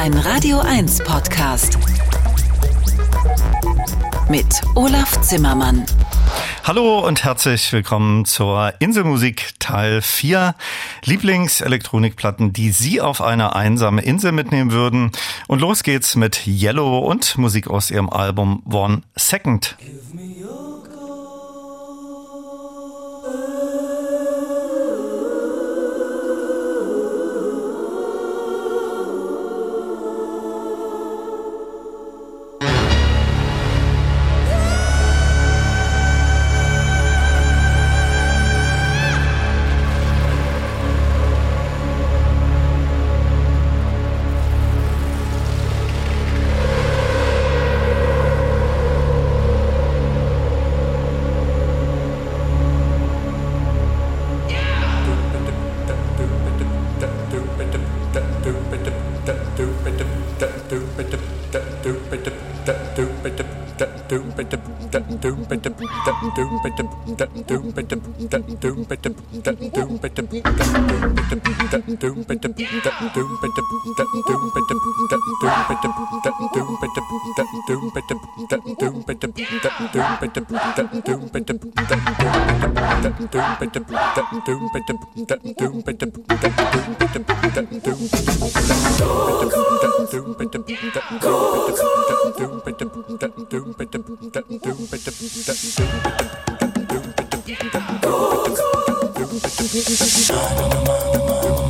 Ein Radio 1 Podcast. Mit Olaf Zimmermann. Hallo und herzlich willkommen zur Inselmusik Teil 4. Lieblingselektronikplatten, die Sie auf eine einsame Insel mitnehmen würden. Und los geht's mit Yellow und Musik aus ihrem Album One Second. Go, go. Mama, mama, mama.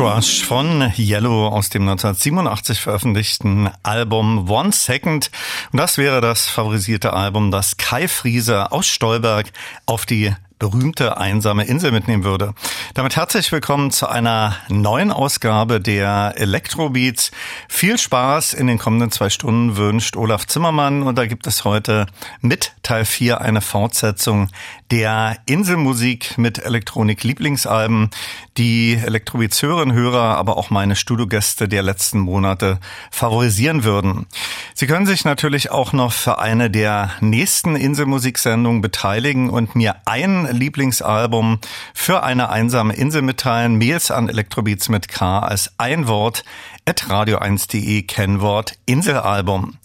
Rush von Yellow aus dem 1987 veröffentlichten Album One Second. Und das wäre das favorisierte Album, das Kai Friese aus Stolberg auf die berühmte einsame Insel mitnehmen würde. Damit herzlich willkommen zu einer neuen Ausgabe der Electrobeats. Viel Spaß in den kommenden zwei Stunden wünscht Olaf Zimmermann und da gibt es heute mit Teil 4 eine Fortsetzung der Inselmusik mit Elektronik-Lieblingsalben, die Elektrobeats-Hörerinnen, Hörer, aber auch meine Studiogäste der letzten Monate favorisieren würden. Sie können sich natürlich auch noch für eine der nächsten Inselmusiksendungen beteiligen und mir ein Lieblingsalbum für eine einsame Insel mitteilen. Mails an Elektrobeats mit K als ein Wort at radio1.de Kennwort Inselalbum.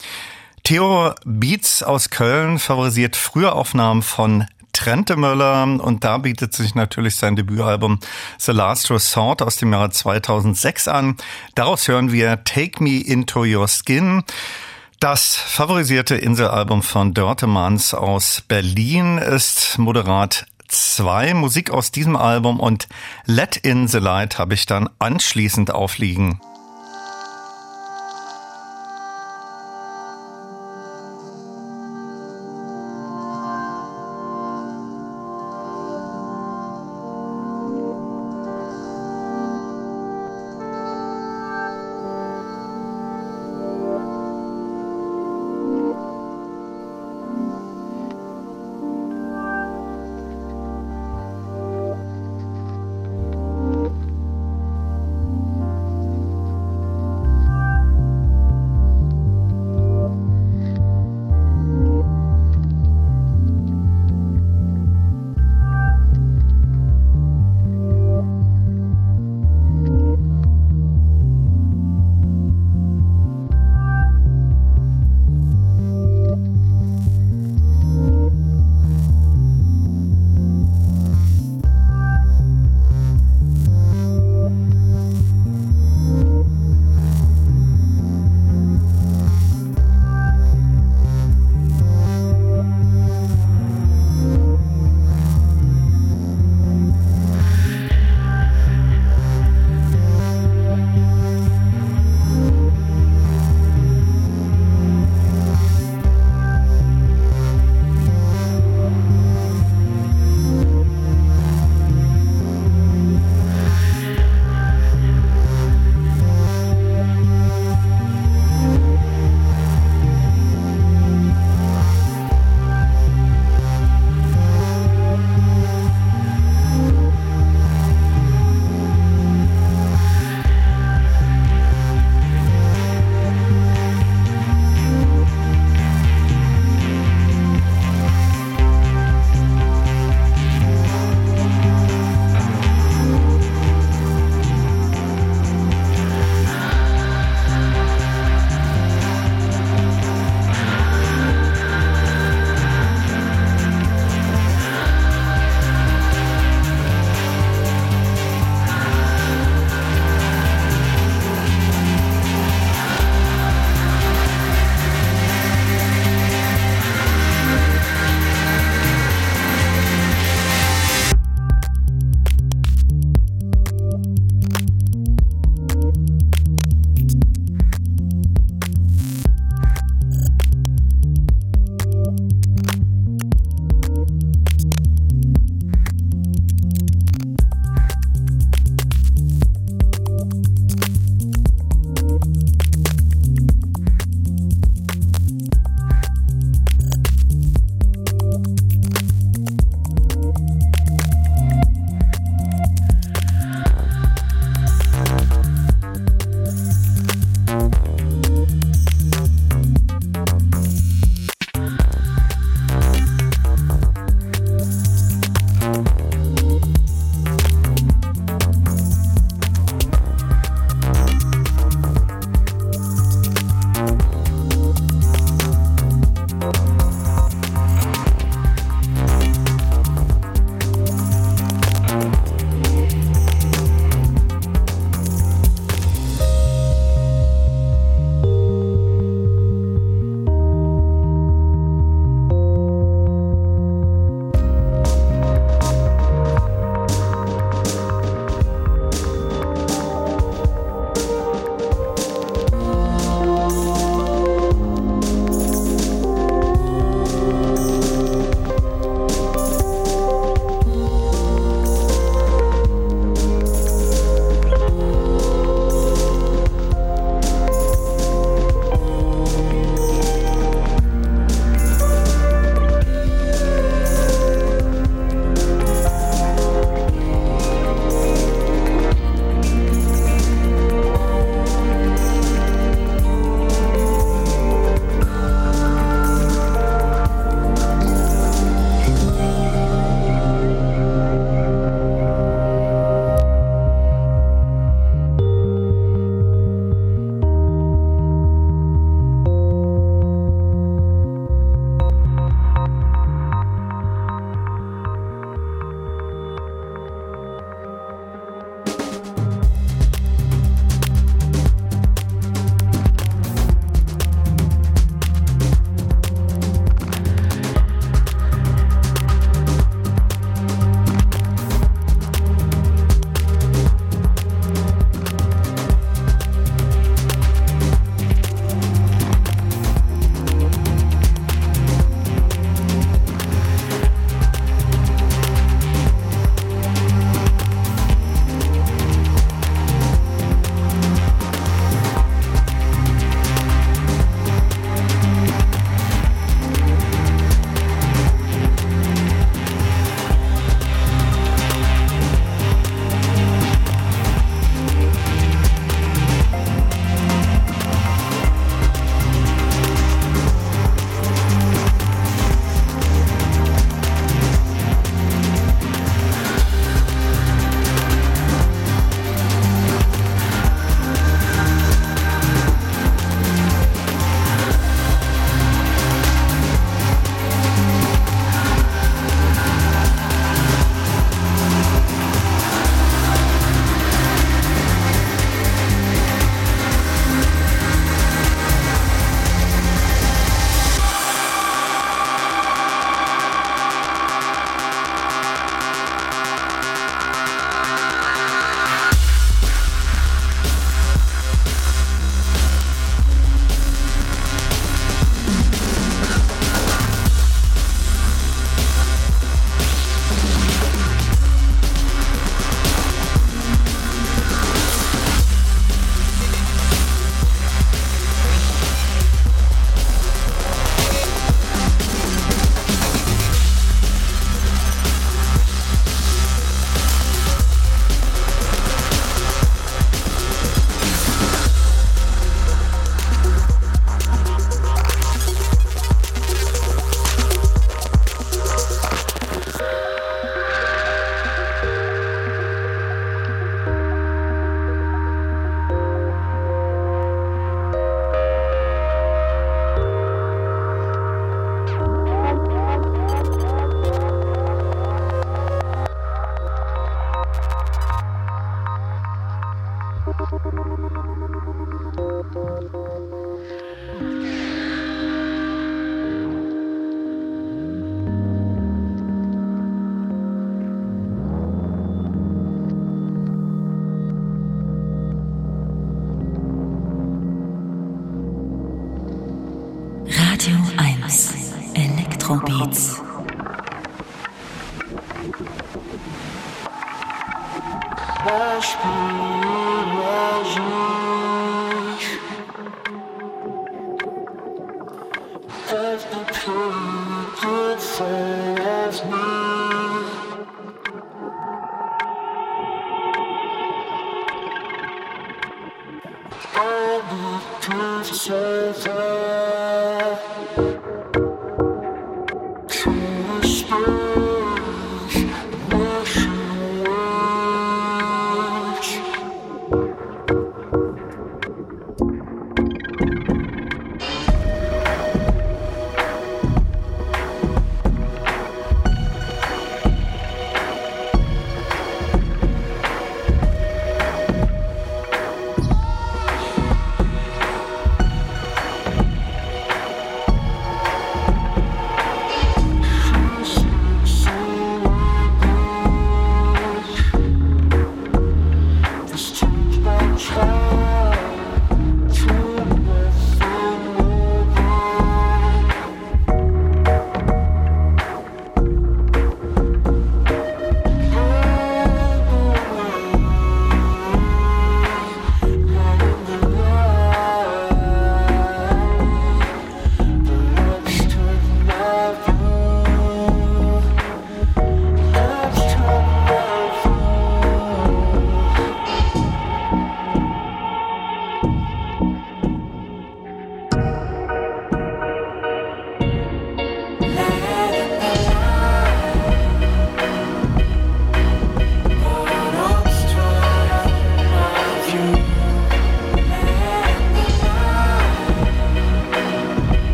Theo Beats aus Köln favorisiert Frühaufnahmen von Trente Möller und da bietet sich natürlich sein Debütalbum The Last Resort aus dem Jahre 2006 an. Daraus hören wir Take Me Into Your Skin. Das favorisierte Inselalbum von Dörtemans aus Berlin ist moderat zwei Musik aus diesem Album und Let in the Light habe ich dann anschließend aufliegen.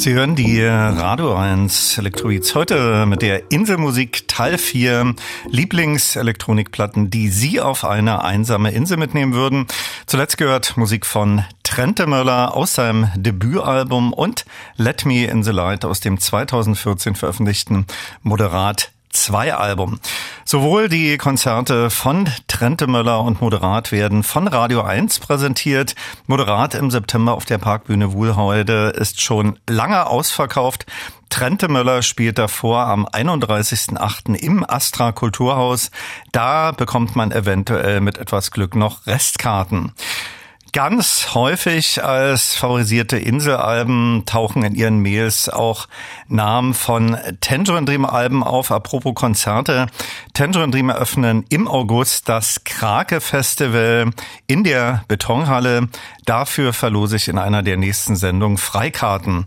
Sie hören die Radio 1 Elektroids heute mit der Inselmusik Teil 4 Lieblingselektronikplatten, die Sie auf eine einsame Insel mitnehmen würden. Zuletzt gehört Musik von Trente Möller aus seinem Debütalbum und Let Me in the Light aus dem 2014 veröffentlichten Moderat 2 Album. Sowohl die Konzerte von Trente Möller und Moderat werden von Radio 1 präsentiert. Moderat im September auf der Parkbühne Wuhlheude ist schon lange ausverkauft. Trente Möller spielt davor am 31.8. im Astra Kulturhaus. Da bekommt man eventuell mit etwas Glück noch Restkarten. Ganz häufig als favorisierte Inselalben tauchen in ihren Mails auch Namen von Tangerine Dream Alben auf. Apropos Konzerte. Tangerine Dream eröffnen im August das Krake Festival in der Betonhalle. Dafür verlose ich in einer der nächsten Sendungen Freikarten.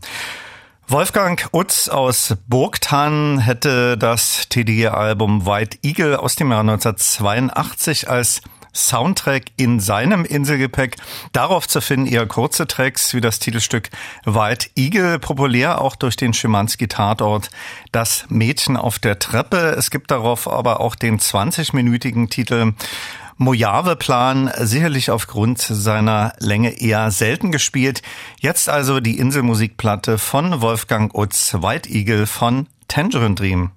Wolfgang Utz aus Burgtan hätte das TD-Album White Eagle aus dem Jahr 1982 als Soundtrack in seinem Inselgepäck. Darauf zu finden eher kurze Tracks wie das Titelstück White Eagle, populär auch durch den Schimanski-Tatort Das Mädchen auf der Treppe. Es gibt darauf aber auch den 20-minütigen Titel Mojave-Plan, sicherlich aufgrund seiner Länge eher selten gespielt. Jetzt also die Inselmusikplatte von Wolfgang Utz, White Eagle von Tangerine Dream.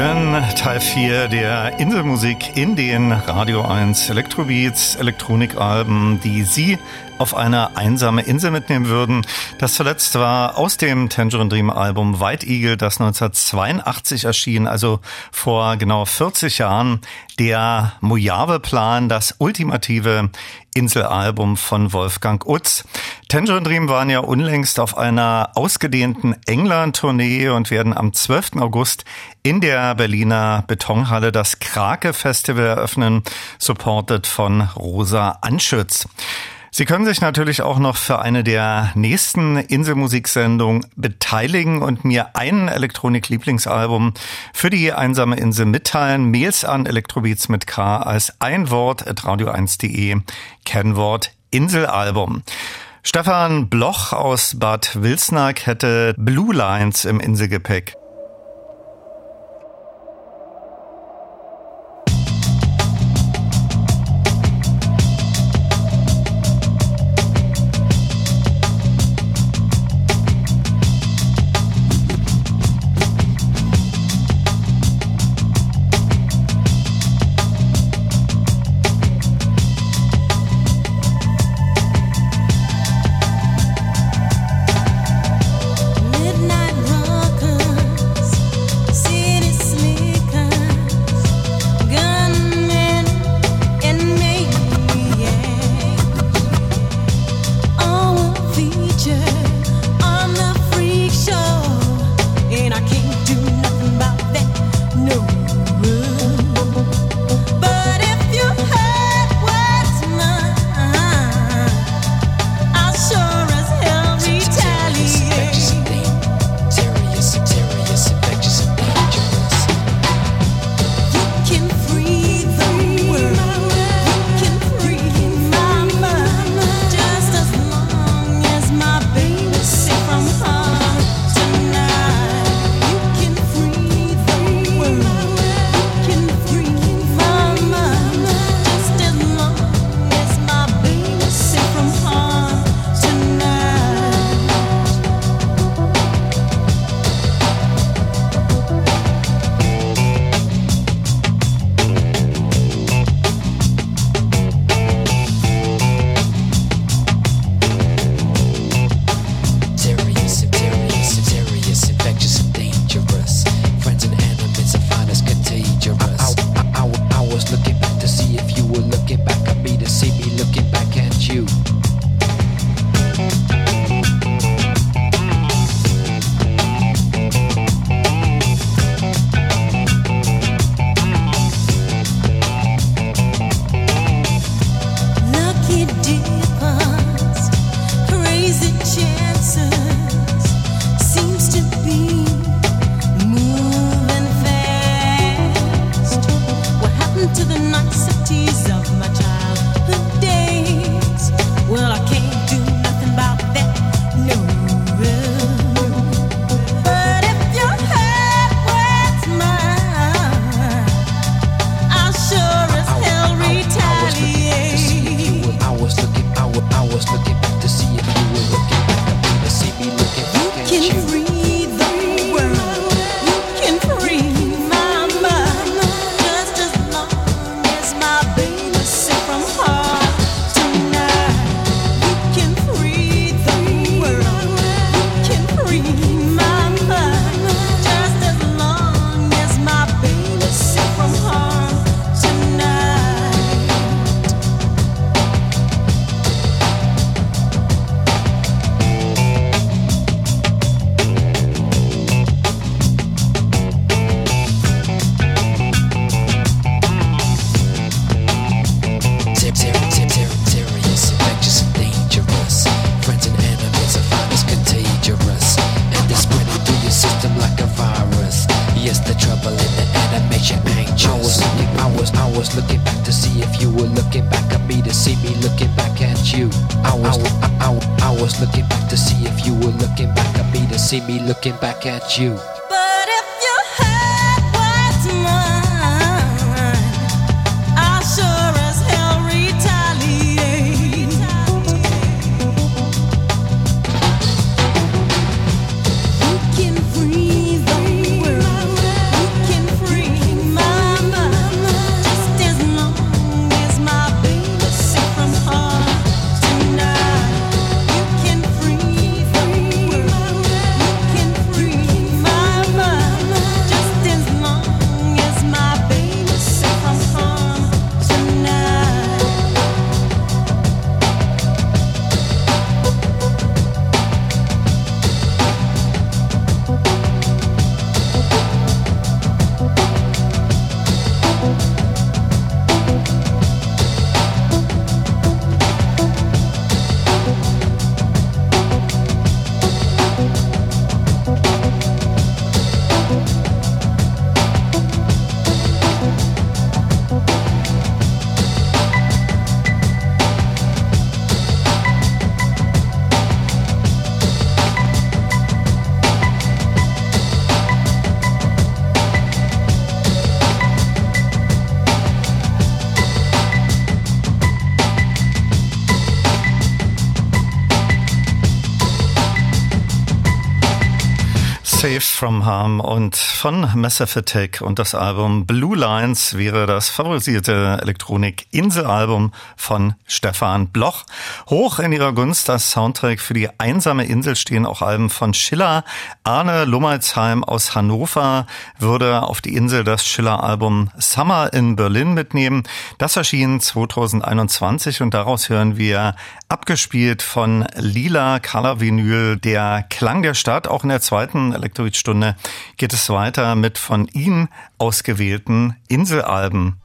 Hören Teil 4 der Inselmusik in den Radio 1 Elektrobeats, Elektronikalben, die Sie auf eine einsame Insel mitnehmen würden. Das zuletzt war aus dem Tangerine Dream Album White Eagle, das 1982 erschien, also vor genau 40 Jahren, der Mojave-Plan, das ultimative Inselalbum von Wolfgang Utz. Tangerine Dream waren ja unlängst auf einer ausgedehnten England-Tournee und werden am 12. August in der Berliner Betonhalle das Krake Festival eröffnen, supported von Rosa Anschütz. Sie können sich natürlich auch noch für eine der nächsten Inselmusiksendungen beteiligen und mir ein Elektronik-Lieblingsalbum für die einsame Insel mitteilen. Mails an Elektrobeats mit K als ein Wort at radio1.de, Kennwort Inselalbum. Stefan Bloch aus Bad Wilsnack hätte Blue Lines im Inselgepäck. Looking back at you. From Harm und von Massive Attack und das Album Blue Lines wäre das favorisierte Elektronik-Inselalbum von Stefan Bloch. Hoch in ihrer Gunst das Soundtrack für die einsame Insel stehen auch Alben von Schiller. Arne Lummeitsheim aus Hannover würde auf die Insel das Schiller-Album Summer in Berlin mitnehmen. Das erschien 2021 und daraus hören wir abgespielt von Lila Color Vinyl der Klang der Stadt. Auch in der zweiten Elektroid-Stunde geht es weiter mit von ihm ausgewählten Inselalben.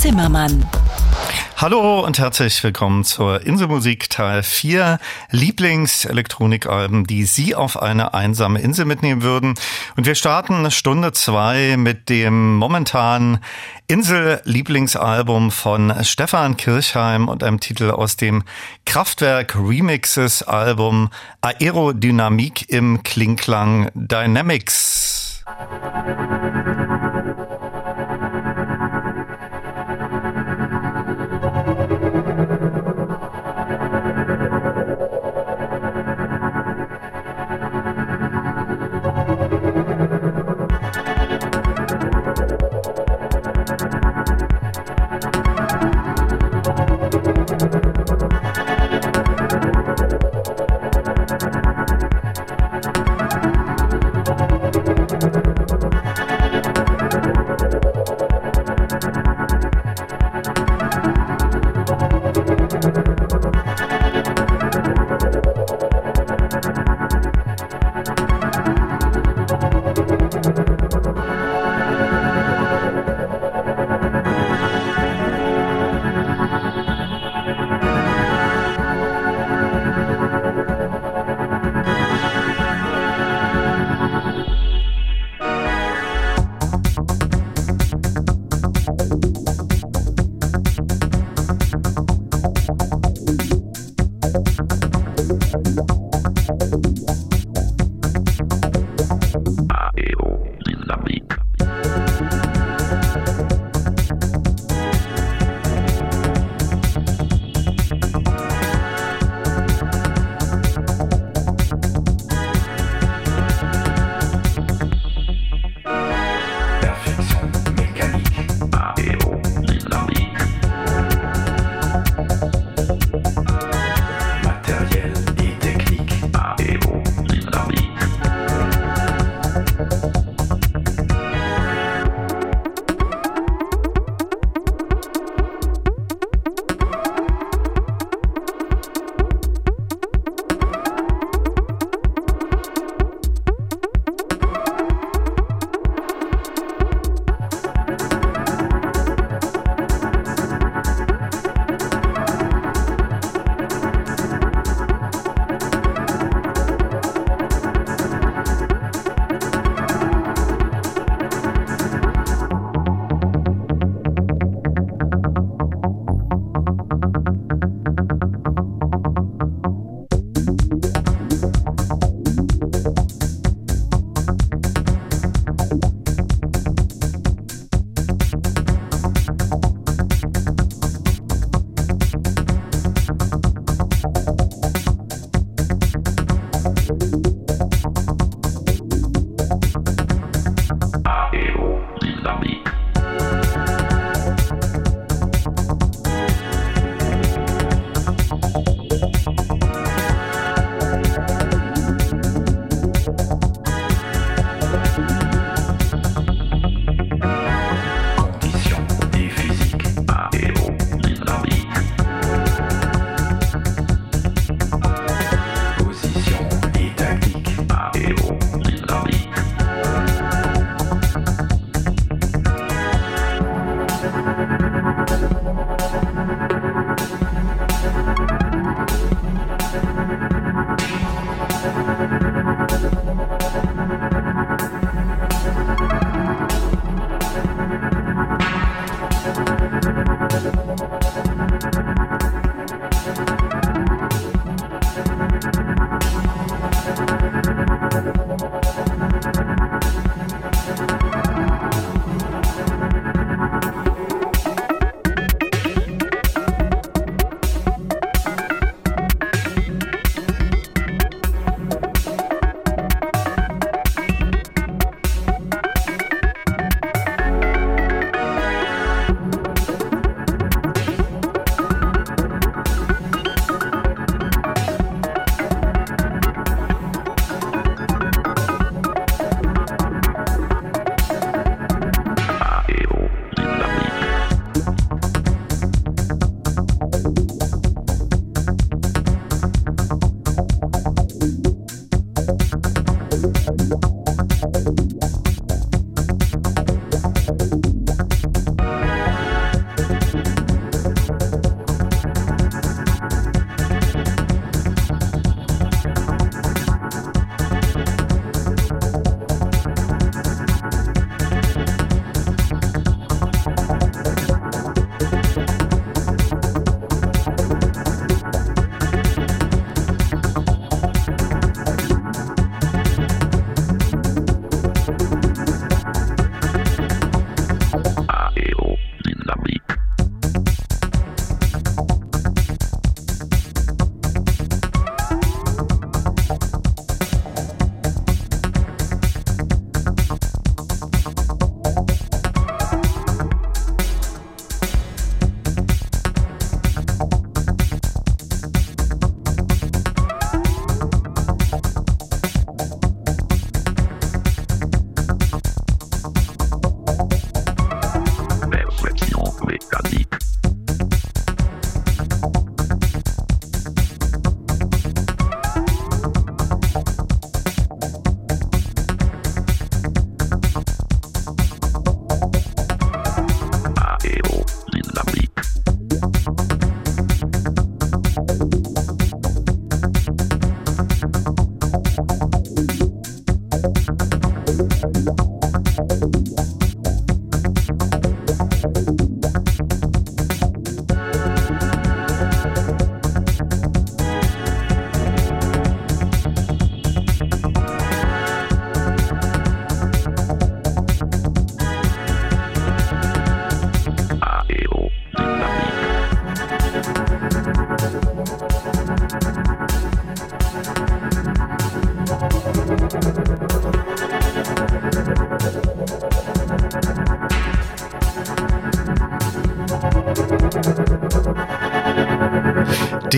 Zimmermann. Hallo und herzlich willkommen zur Inselmusik Teil 4 Lieblingselektronikalben, die Sie auf eine einsame Insel mitnehmen würden. Und wir starten Stunde 2 mit dem momentan Insel-Lieblingsalbum von Stefan Kirchheim und einem Titel aus dem Kraftwerk Remixes Album Aerodynamik im Klingklang Dynamics. matériel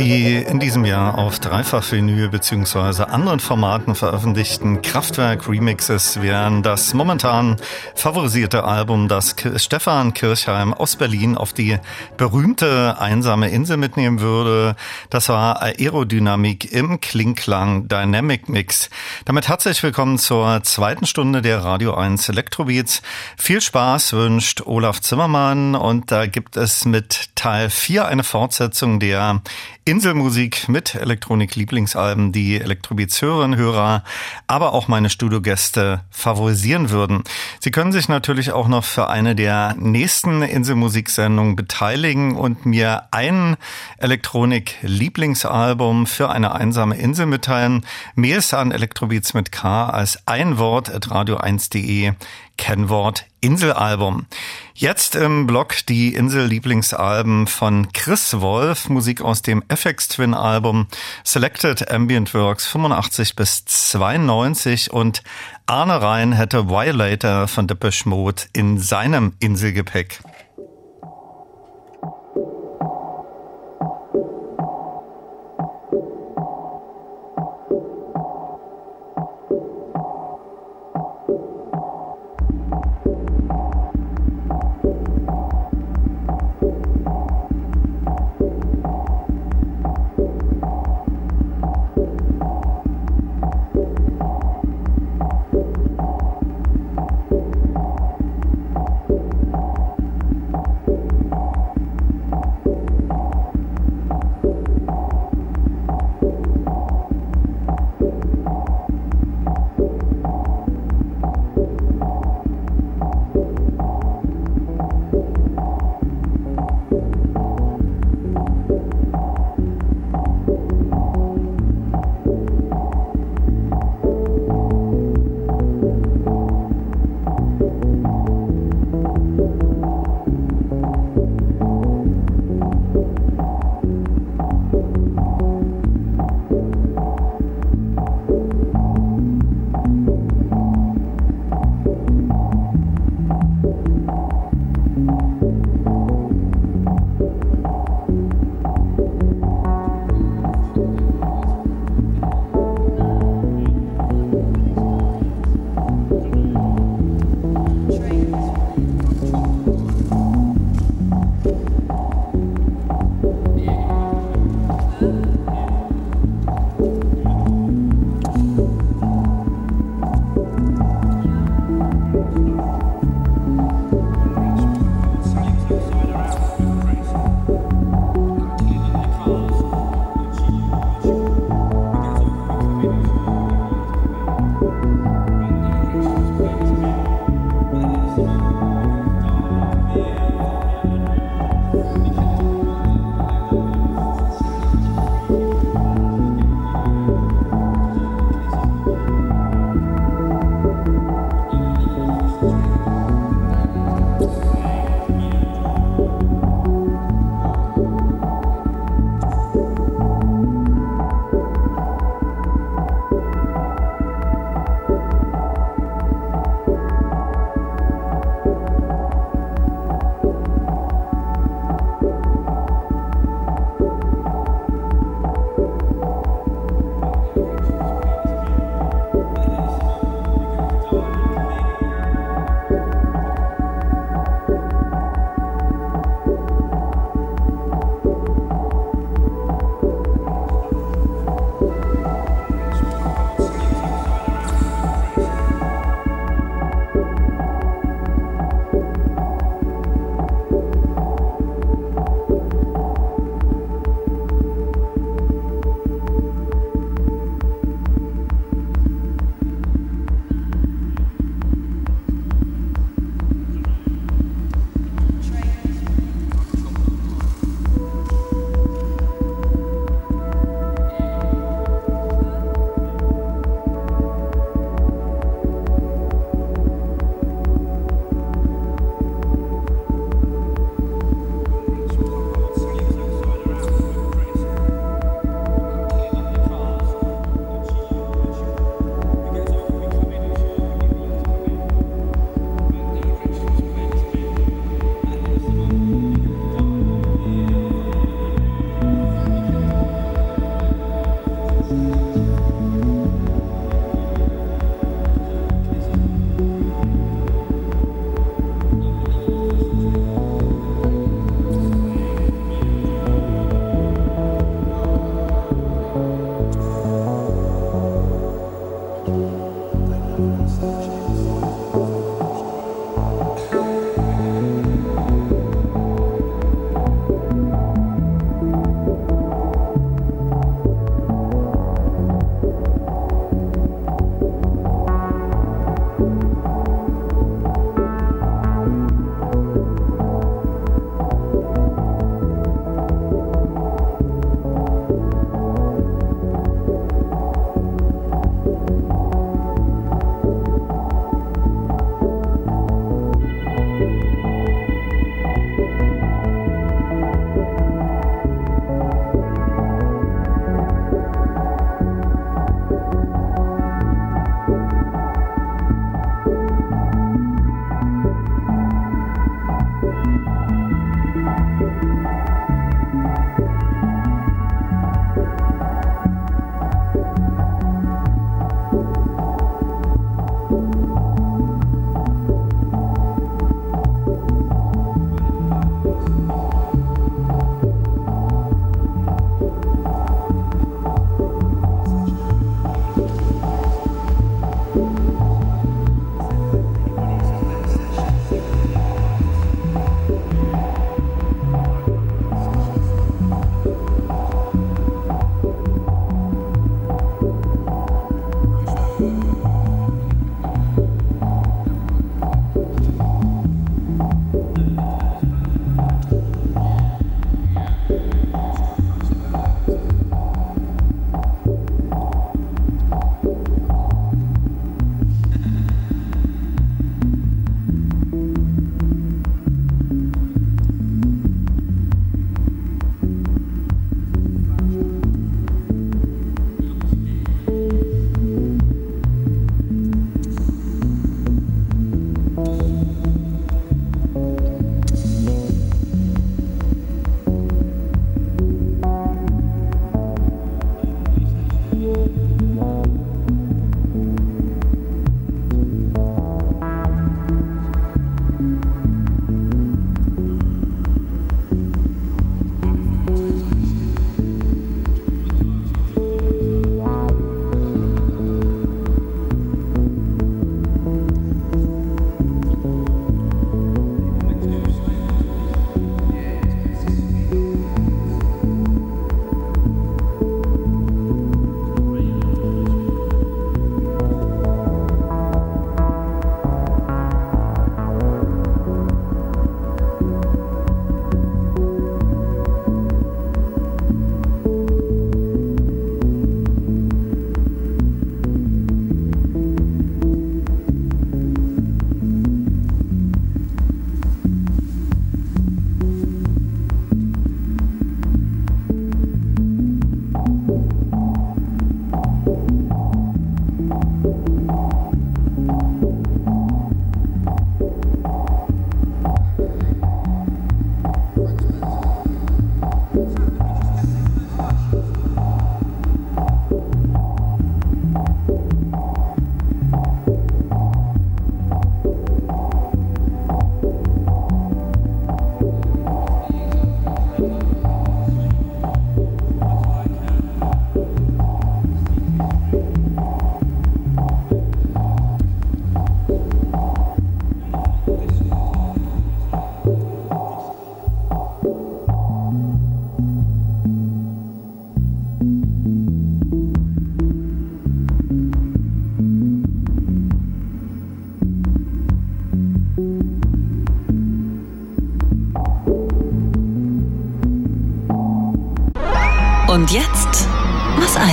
Die in diesem Jahr auf Dreifach-Vinyl bzw. anderen Formaten veröffentlichten Kraftwerk-Remixes wären das momentan favorisierte Album, das Stefan Kirchheim aus Berlin auf die berühmte einsame Insel mitnehmen würde. Das war Aerodynamik im Klingklang Dynamic Mix. Damit herzlich willkommen zur zweiten Stunde der Radio 1 Electrobeats. Viel Spaß wünscht Olaf Zimmermann und da gibt es mit Teil 4 eine Fortsetzung der Inselmusik mit Elektronik-Lieblingsalben, die Elektrobeats-Hörerinnen, Hörer, aber auch meine Studiogäste favorisieren würden. Sie können sich natürlich auch noch für eine der nächsten Inselmusiksendungen beteiligen und mir ein Elektronik-Lieblingsalbum für eine einsame Insel mitteilen. Mehr ist an Elektrobeats mit K als ein Wort at radio1.de Kennwort Inselalbum. Jetzt im Blog die Insel-Lieblingsalben von Chris Wolf, Musik aus dem FX Twin Album Selected Ambient Works 85 bis 92 und Arne Rhein hätte Violator von Depeche Mode in seinem Inselgepäck.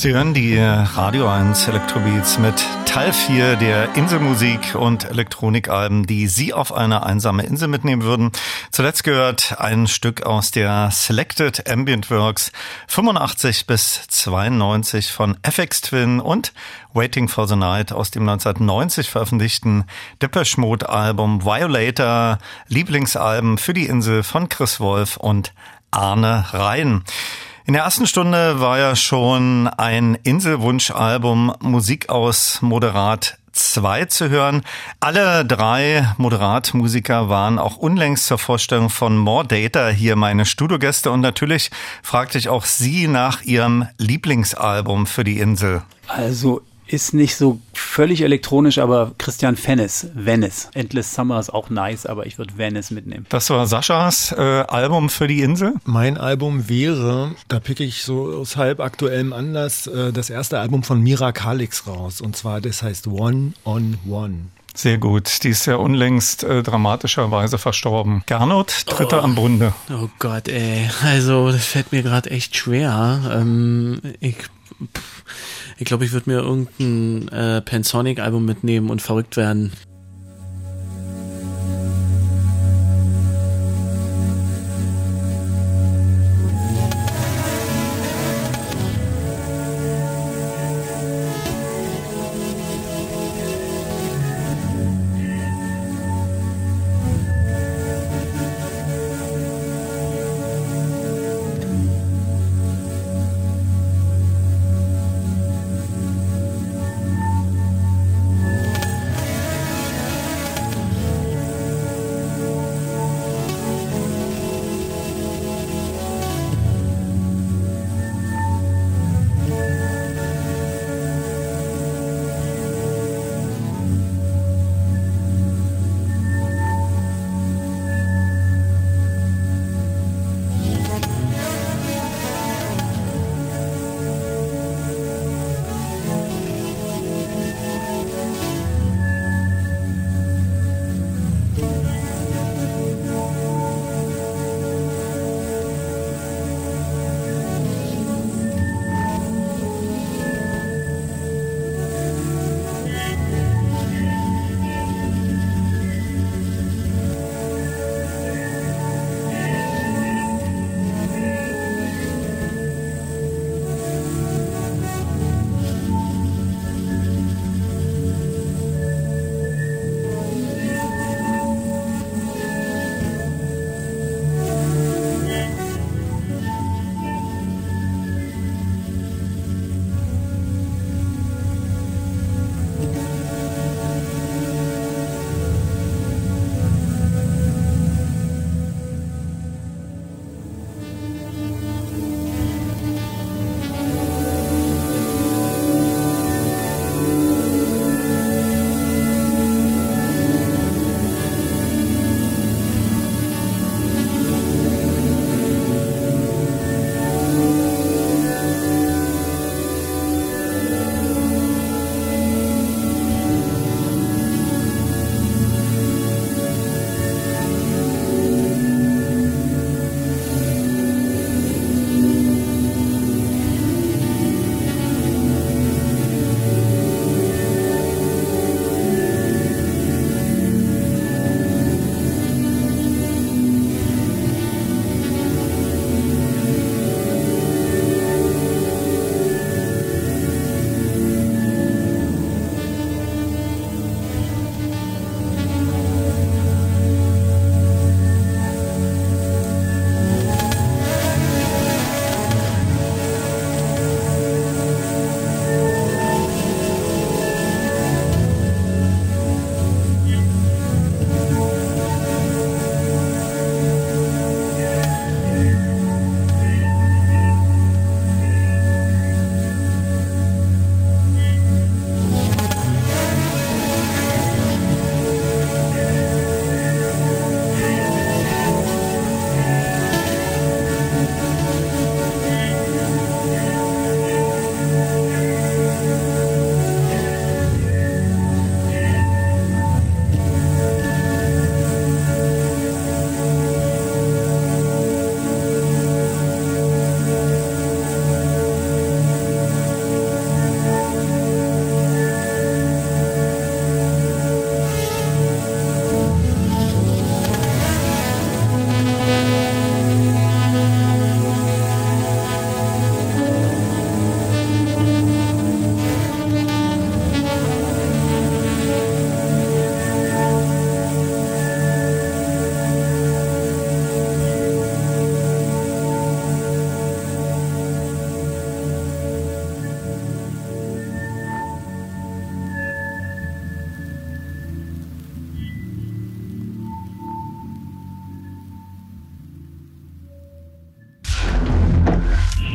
Sie hören die Radio 1 Elektrobeats mit Teil 4 der Inselmusik und Elektronikalben, die Sie auf eine einsame Insel mitnehmen würden. Zuletzt gehört ein Stück aus der Selected Ambient Works 85 bis 92 von FX Twin und Waiting for the Night aus dem 1990 veröffentlichten Depeche Mode Album Violator, Lieblingsalben für die Insel von Chris Wolf und Arne Rhein. In der ersten Stunde war ja schon ein Inselwunschalbum Musik aus Moderat 2 zu hören. Alle drei Moderatmusiker waren auch unlängst zur Vorstellung von More Data hier meine Studiogäste und natürlich fragte ich auch Sie nach Ihrem Lieblingsalbum für die Insel. Also ist nicht so völlig elektronisch, aber Christian Fennis, Venice. Endless Summer ist auch nice, aber ich würde Venice mitnehmen. Das war Saschas äh, Album für die Insel? Mein Album wäre, da picke ich so aus halb aktuellem Anlass, äh, das erste Album von Mira Kalix raus. Und zwar, das heißt One on One. Sehr gut. Die ist ja unlängst äh, dramatischerweise verstorben. Gernot, Dritter oh. am Bunde. Oh Gott, ey. Also, das fällt mir gerade echt schwer. Ähm, ich. Pff ich glaube, ich würde mir irgendein äh, Pensonic-Album mitnehmen und verrückt werden.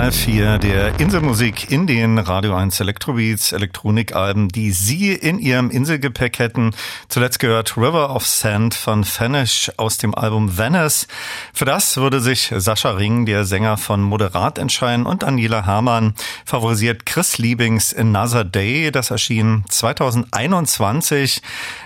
Teil 4 der Inselmusik in den Radio 1 Electrobeats Elektronikalben, die Sie in Ihrem Inselgepäck hätten. Zuletzt gehört River of Sand von Fanish aus dem Album Venice. Für das würde sich Sascha Ring, der Sänger von Moderat, entscheiden und Daniela Hamann favorisiert Chris Liebings Another Day. Das erschien 2021.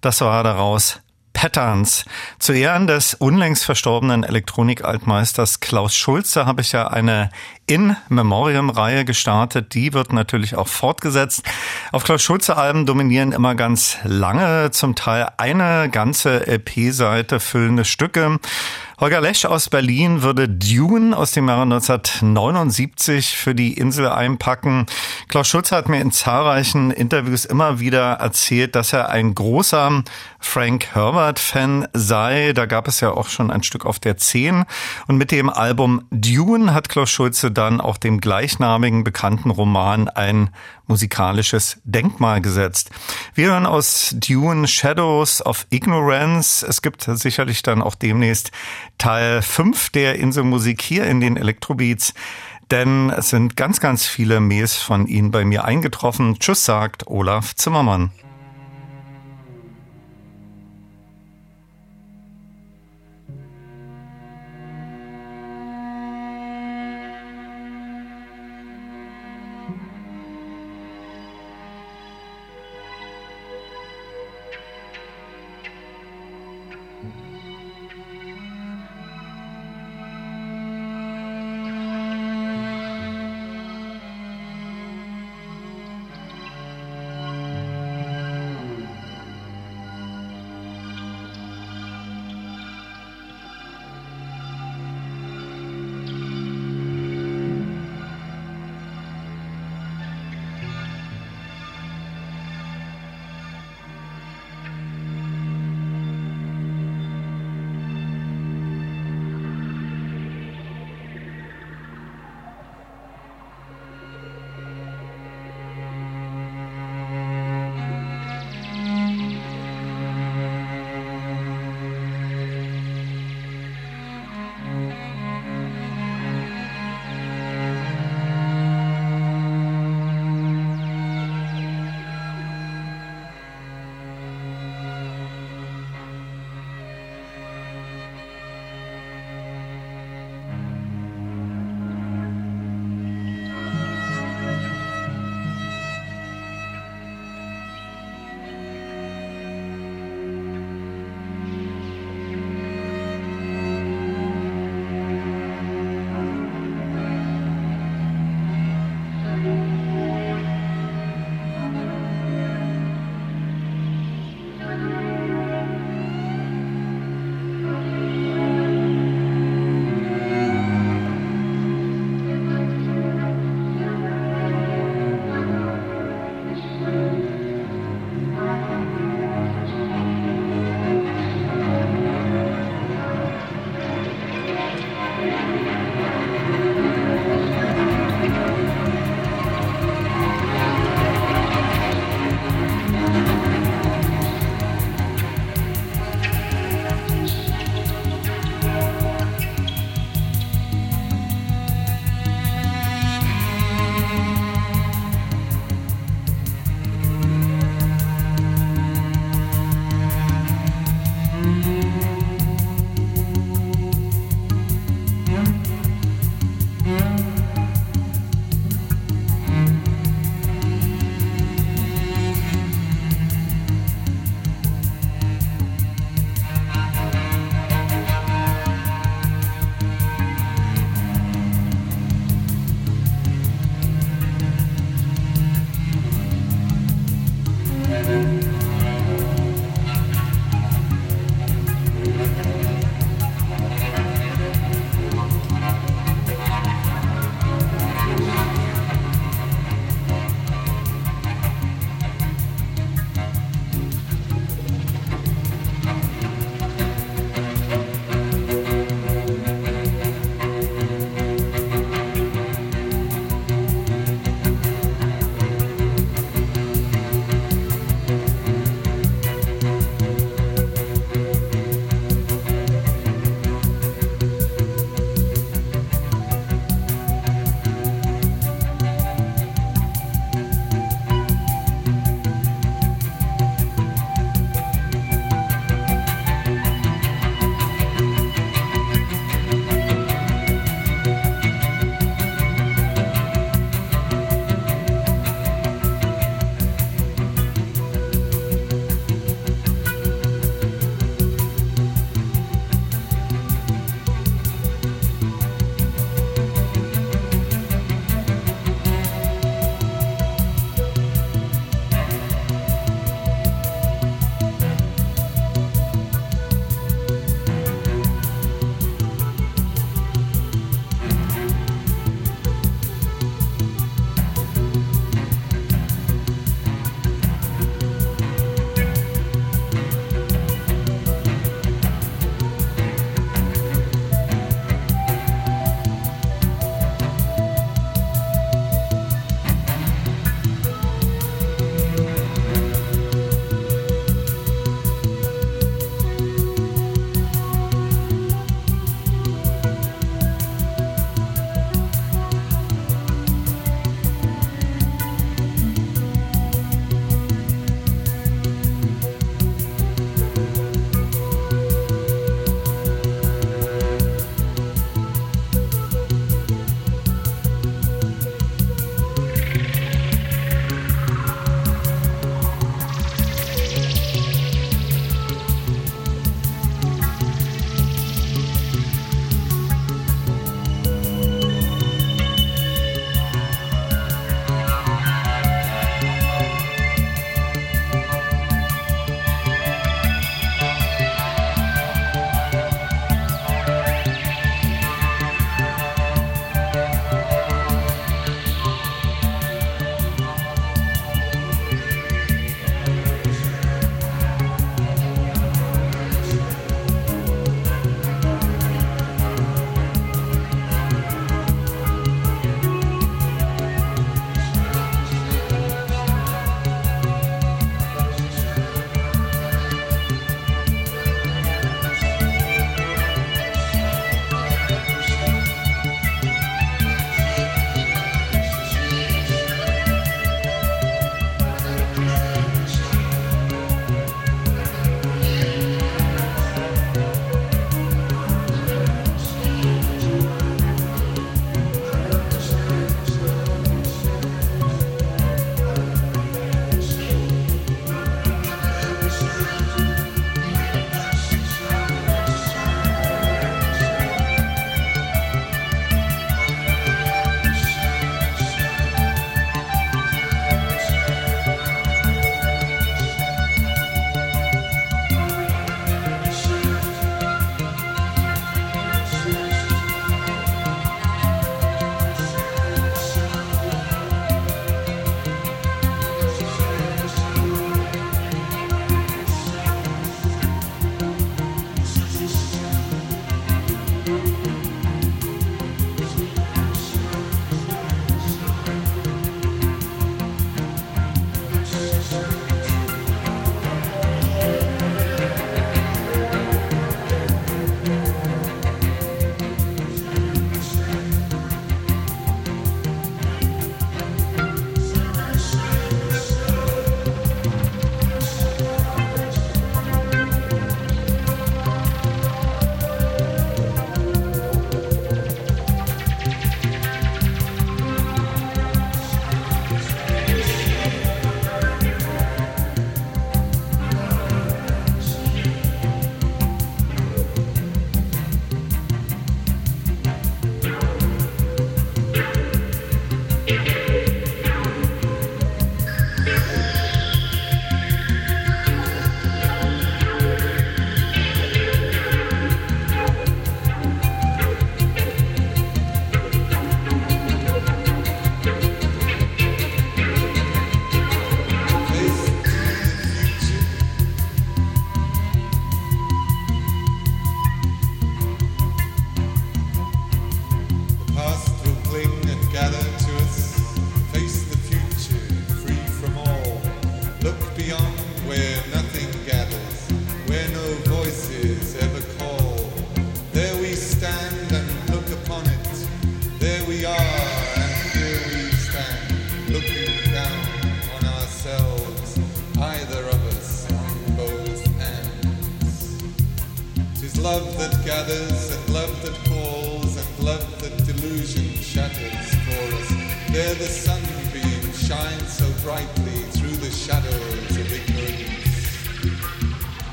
Das war daraus Patterns. Zu Ehren des unlängst verstorbenen Elektronik-Altmeisters Klaus Schulze habe ich ja eine in Memoriam-Reihe gestartet. Die wird natürlich auch fortgesetzt. Auf Klaus Schulze-Alben dominieren immer ganz lange, zum Teil eine ganze LP-Seite füllende Stücke. Holger Lesch aus Berlin würde Dune aus dem Jahre 1979 für die Insel einpacken. Klaus Schulze hat mir in zahlreichen Interviews immer wieder erzählt, dass er ein großer Frank Herbert-Fan sei. Da gab es ja auch schon ein Stück auf der 10. Und mit dem Album Dune hat Klaus Schulze dann auch dem gleichnamigen bekannten Roman ein musikalisches Denkmal gesetzt. Wir hören aus Dune Shadows of Ignorance. Es gibt sicherlich dann auch demnächst Teil 5 der Inselmusik hier in den Elektrobeats. Denn es sind ganz, ganz viele Mails von Ihnen bei mir eingetroffen. Tschüss sagt Olaf Zimmermann. Thank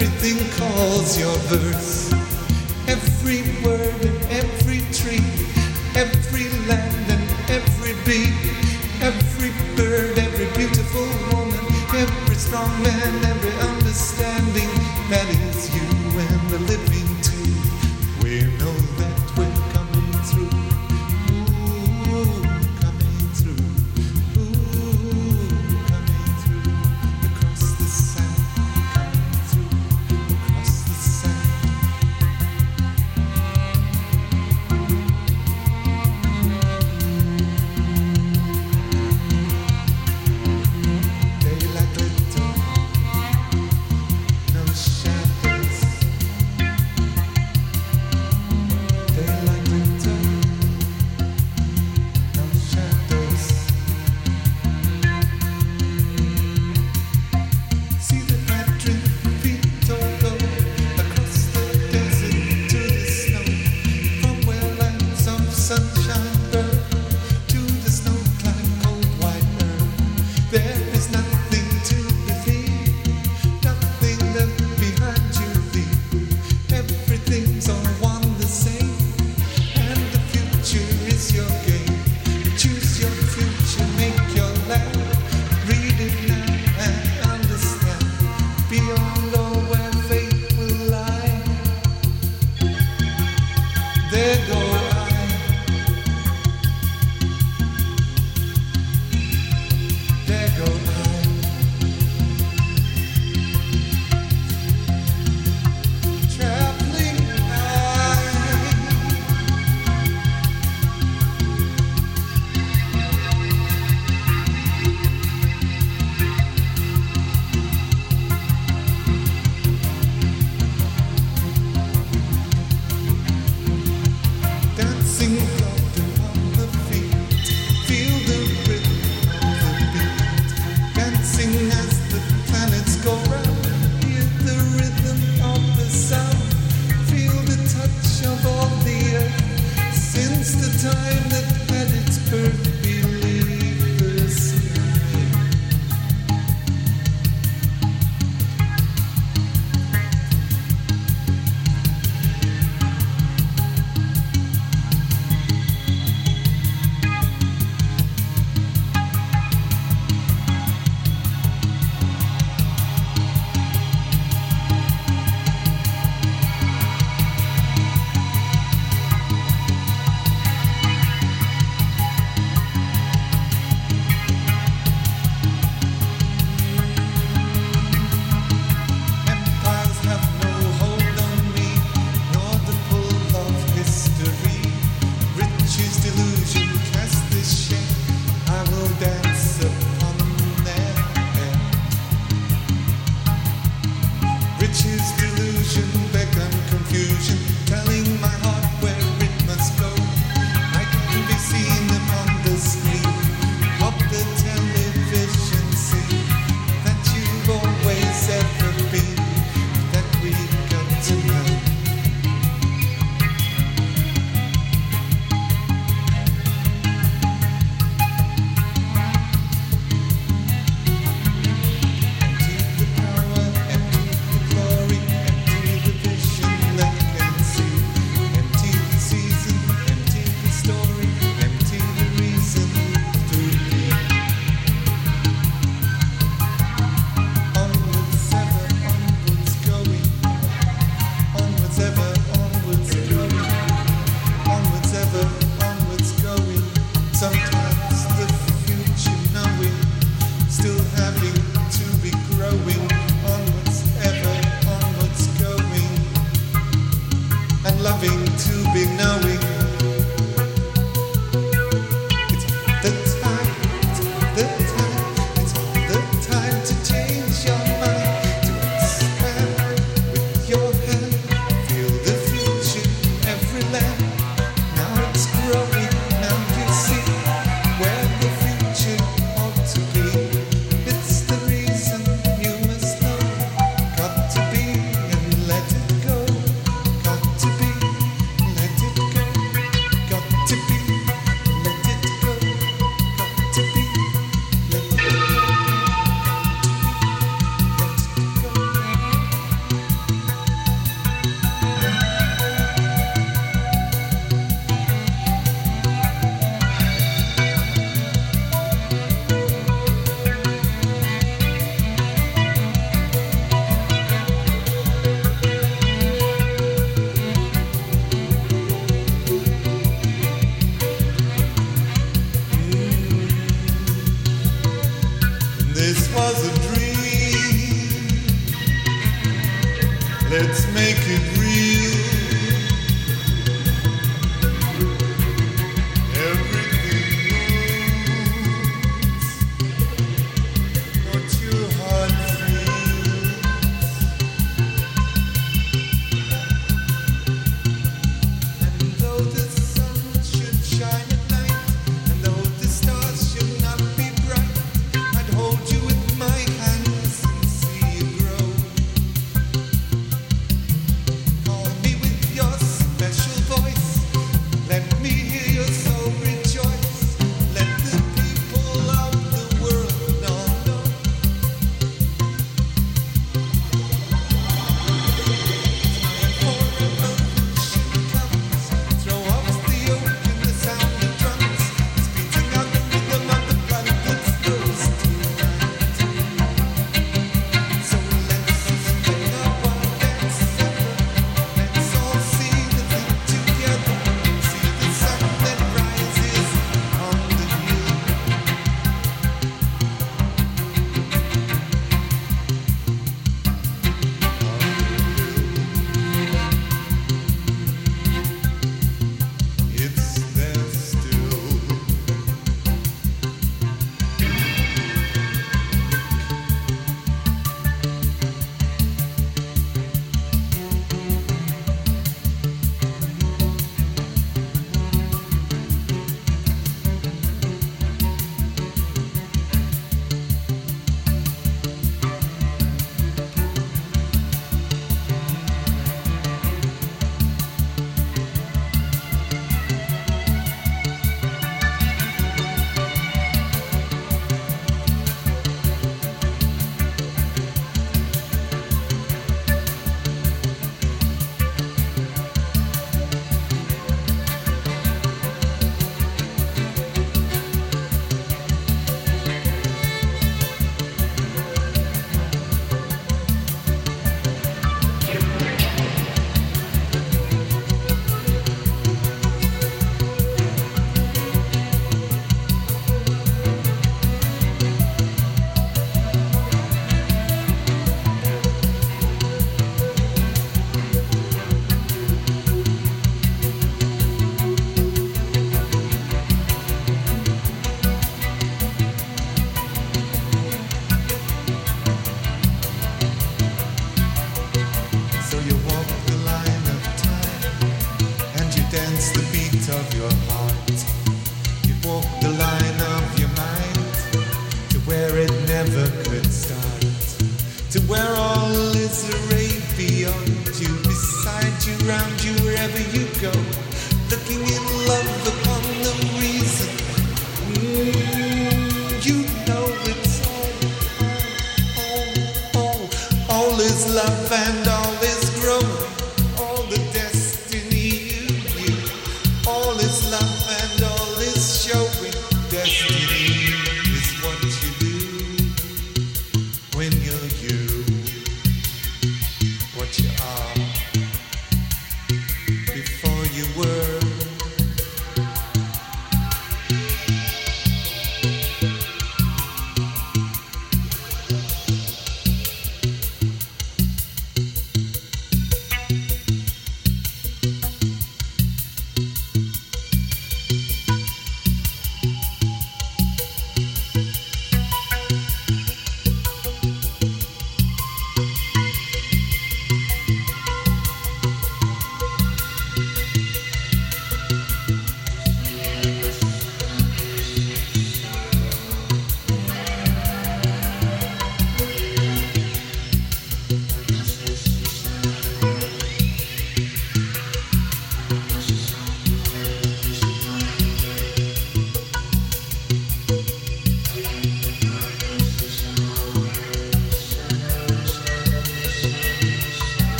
everything calls your verse. Every word